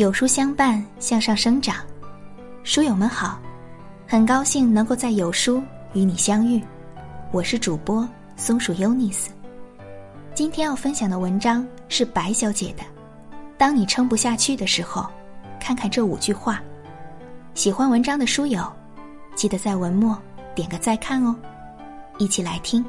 有书相伴，向上生长。书友们好，很高兴能够在有书与你相遇。我是主播松鼠优尼斯。今天要分享的文章是白小姐的。当你撑不下去的时候，看看这五句话。喜欢文章的书友，记得在文末点个再看哦。一起来听。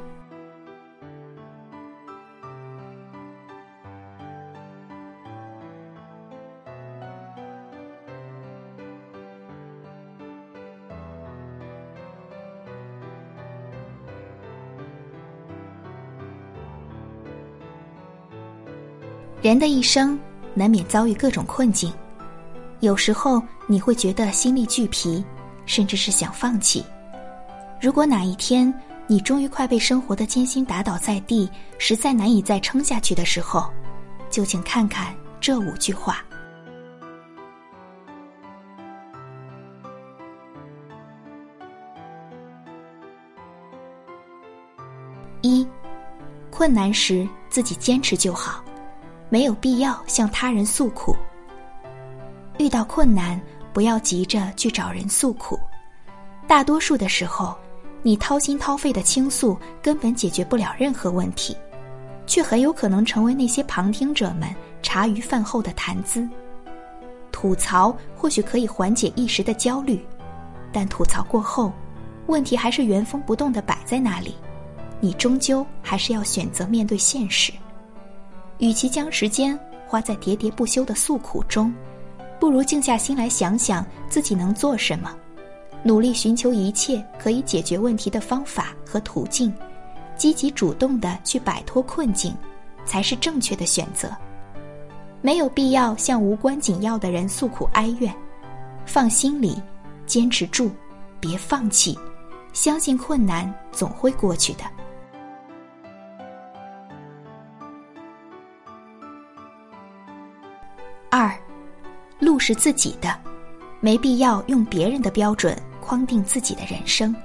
人的一生难免遭遇各种困境，有时候你会觉得心力俱疲，甚至是想放弃。如果哪一天你终于快被生活的艰辛打倒在地，实在难以再撑下去的时候，就请看看这五句话：一，困难时自己坚持就好。没有必要向他人诉苦。遇到困难，不要急着去找人诉苦。大多数的时候，你掏心掏肺的倾诉根本解决不了任何问题，却很有可能成为那些旁听者们茶余饭后的谈资。吐槽或许可以缓解一时的焦虑，但吐槽过后，问题还是原封不动的摆在那里，你终究还是要选择面对现实。与其将时间花在喋喋不休的诉苦中，不如静下心来想想自己能做什么，努力寻求一切可以解决问题的方法和途径，积极主动的去摆脱困境，才是正确的选择。没有必要向无关紧要的人诉苦哀怨，放心里，坚持住，别放弃，相信困难总会过去的。是自己的，没必要用别人的标准框定自己的人生。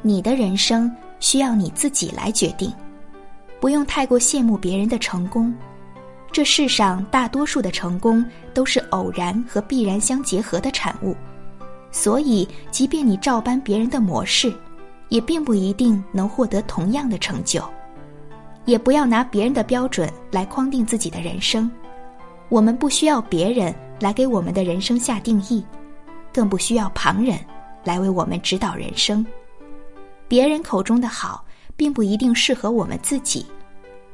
你的人生需要你自己来决定，不用太过羡慕别人的成功。这世上大多数的成功都是偶然和必然相结合的产物，所以即便你照搬别人的模式，也并不一定能获得同样的成就。也不要拿别人的标准来框定自己的人生。我们不需要别人来给我们的人生下定义，更不需要旁人来为我们指导人生。别人口中的好，并不一定适合我们自己；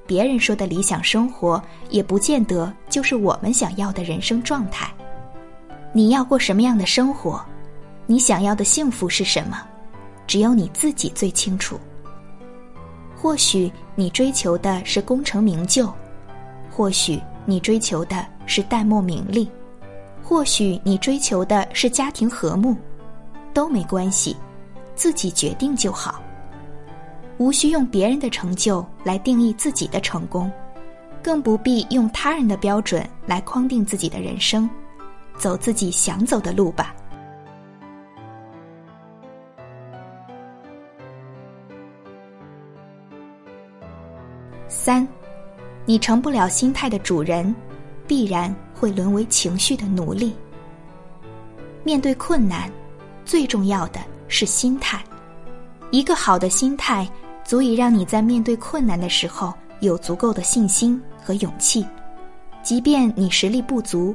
别人说的理想生活，也不见得就是我们想要的人生状态。你要过什么样的生活？你想要的幸福是什么？只有你自己最清楚。或许你追求的是功成名就，或许。你追求的是淡漠名利，或许你追求的是家庭和睦，都没关系，自己决定就好。无需用别人的成就来定义自己的成功，更不必用他人的标准来框定自己的人生，走自己想走的路吧。三。你成不了心态的主人，必然会沦为情绪的奴隶。面对困难，最重要的是心态。一个好的心态，足以让你在面对困难的时候有足够的信心和勇气。即便你实力不足，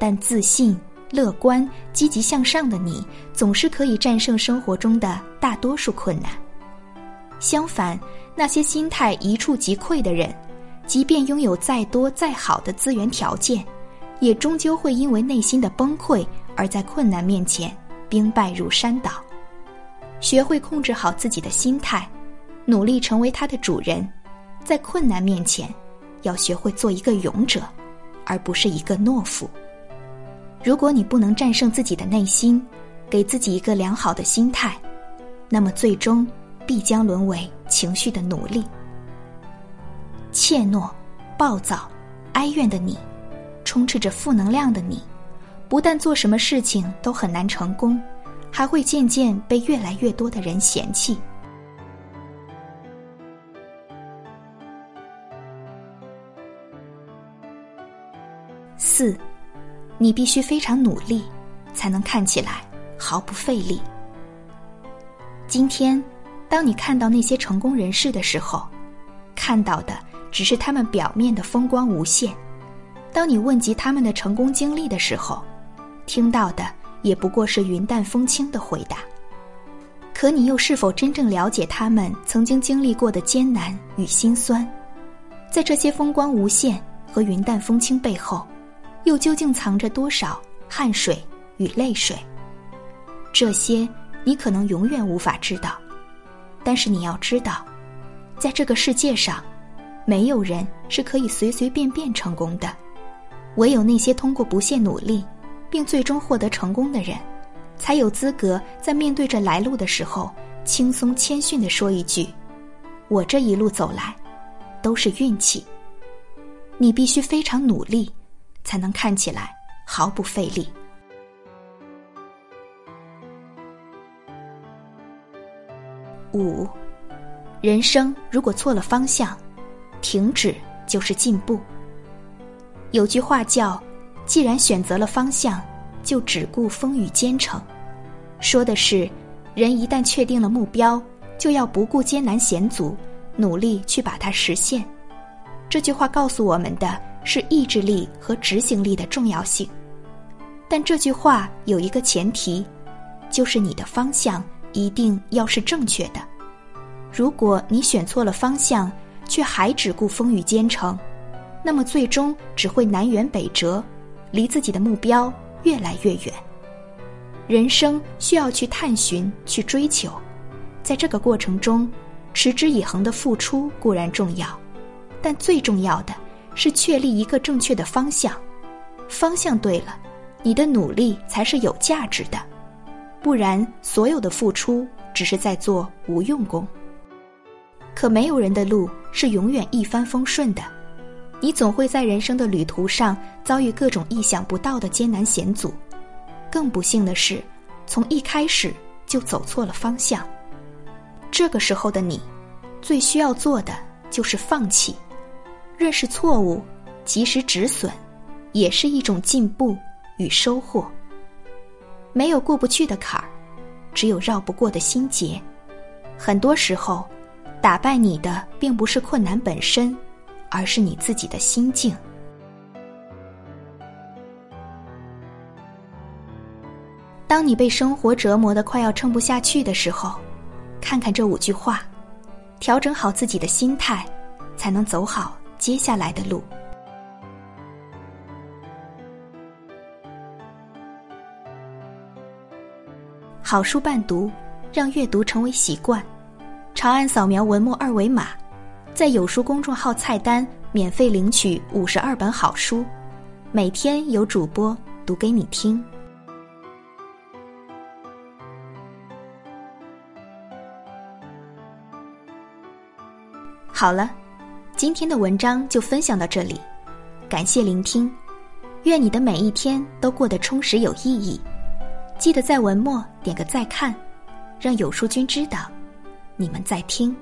但自信、乐观、积极向上的你，总是可以战胜生活中的大多数困难。相反，那些心态一触即溃的人。即便拥有再多再好的资源条件，也终究会因为内心的崩溃而在困难面前兵败如山倒。学会控制好自己的心态，努力成为他的主人，在困难面前，要学会做一个勇者，而不是一个懦夫。如果你不能战胜自己的内心，给自己一个良好的心态，那么最终必将沦为情绪的奴隶。怯懦、暴躁、哀怨的你，充斥着负能量的你，不但做什么事情都很难成功，还会渐渐被越来越多的人嫌弃。四，你必须非常努力，才能看起来毫不费力。今天，当你看到那些成功人士的时候，看到的只是他们表面的风光无限；当你问及他们的成功经历的时候，听到的也不过是云淡风轻的回答。可你又是否真正了解他们曾经经历过的艰难与辛酸？在这些风光无限和云淡风轻背后，又究竟藏着多少汗水与泪水？这些。你可能永远无法知道，但是你要知道，在这个世界上，没有人是可以随随便便成功的，唯有那些通过不懈努力，并最终获得成功的人，才有资格在面对着来路的时候，轻松谦逊地说一句：“我这一路走来，都是运气。”你必须非常努力，才能看起来毫不费力。五，人生如果错了方向，停止就是进步。有句话叫“既然选择了方向，就只顾风雨兼程”，说的是人一旦确定了目标，就要不顾艰难险阻，努力去把它实现。这句话告诉我们的是意志力和执行力的重要性。但这句话有一个前提，就是你的方向。一定要是正确的。如果你选错了方向，却还只顾风雨兼程，那么最终只会南辕北辙，离自己的目标越来越远。人生需要去探寻、去追求，在这个过程中，持之以恒的付出固然重要，但最重要的是确立一个正确的方向。方向对了，你的努力才是有价值的。不然，所有的付出只是在做无用功。可没有人的路是永远一帆风顺的，你总会在人生的旅途上遭遇各种意想不到的艰难险阻。更不幸的是，从一开始就走错了方向。这个时候的你，最需要做的就是放弃，认识错误，及时止损，也是一种进步与收获。没有过不去的坎儿，只有绕不过的心结。很多时候，打败你的并不是困难本身，而是你自己的心境。当你被生活折磨的快要撑不下去的时候，看看这五句话，调整好自己的心态，才能走好接下来的路。好书伴读，让阅读成为习惯。长按扫描文末二维码，在有书公众号菜单免费领取五十二本好书，每天有主播读给你听。好了，今天的文章就分享到这里，感谢聆听，愿你的每一天都过得充实有意义。记得在文末点个再看，让有书君知道你们在听。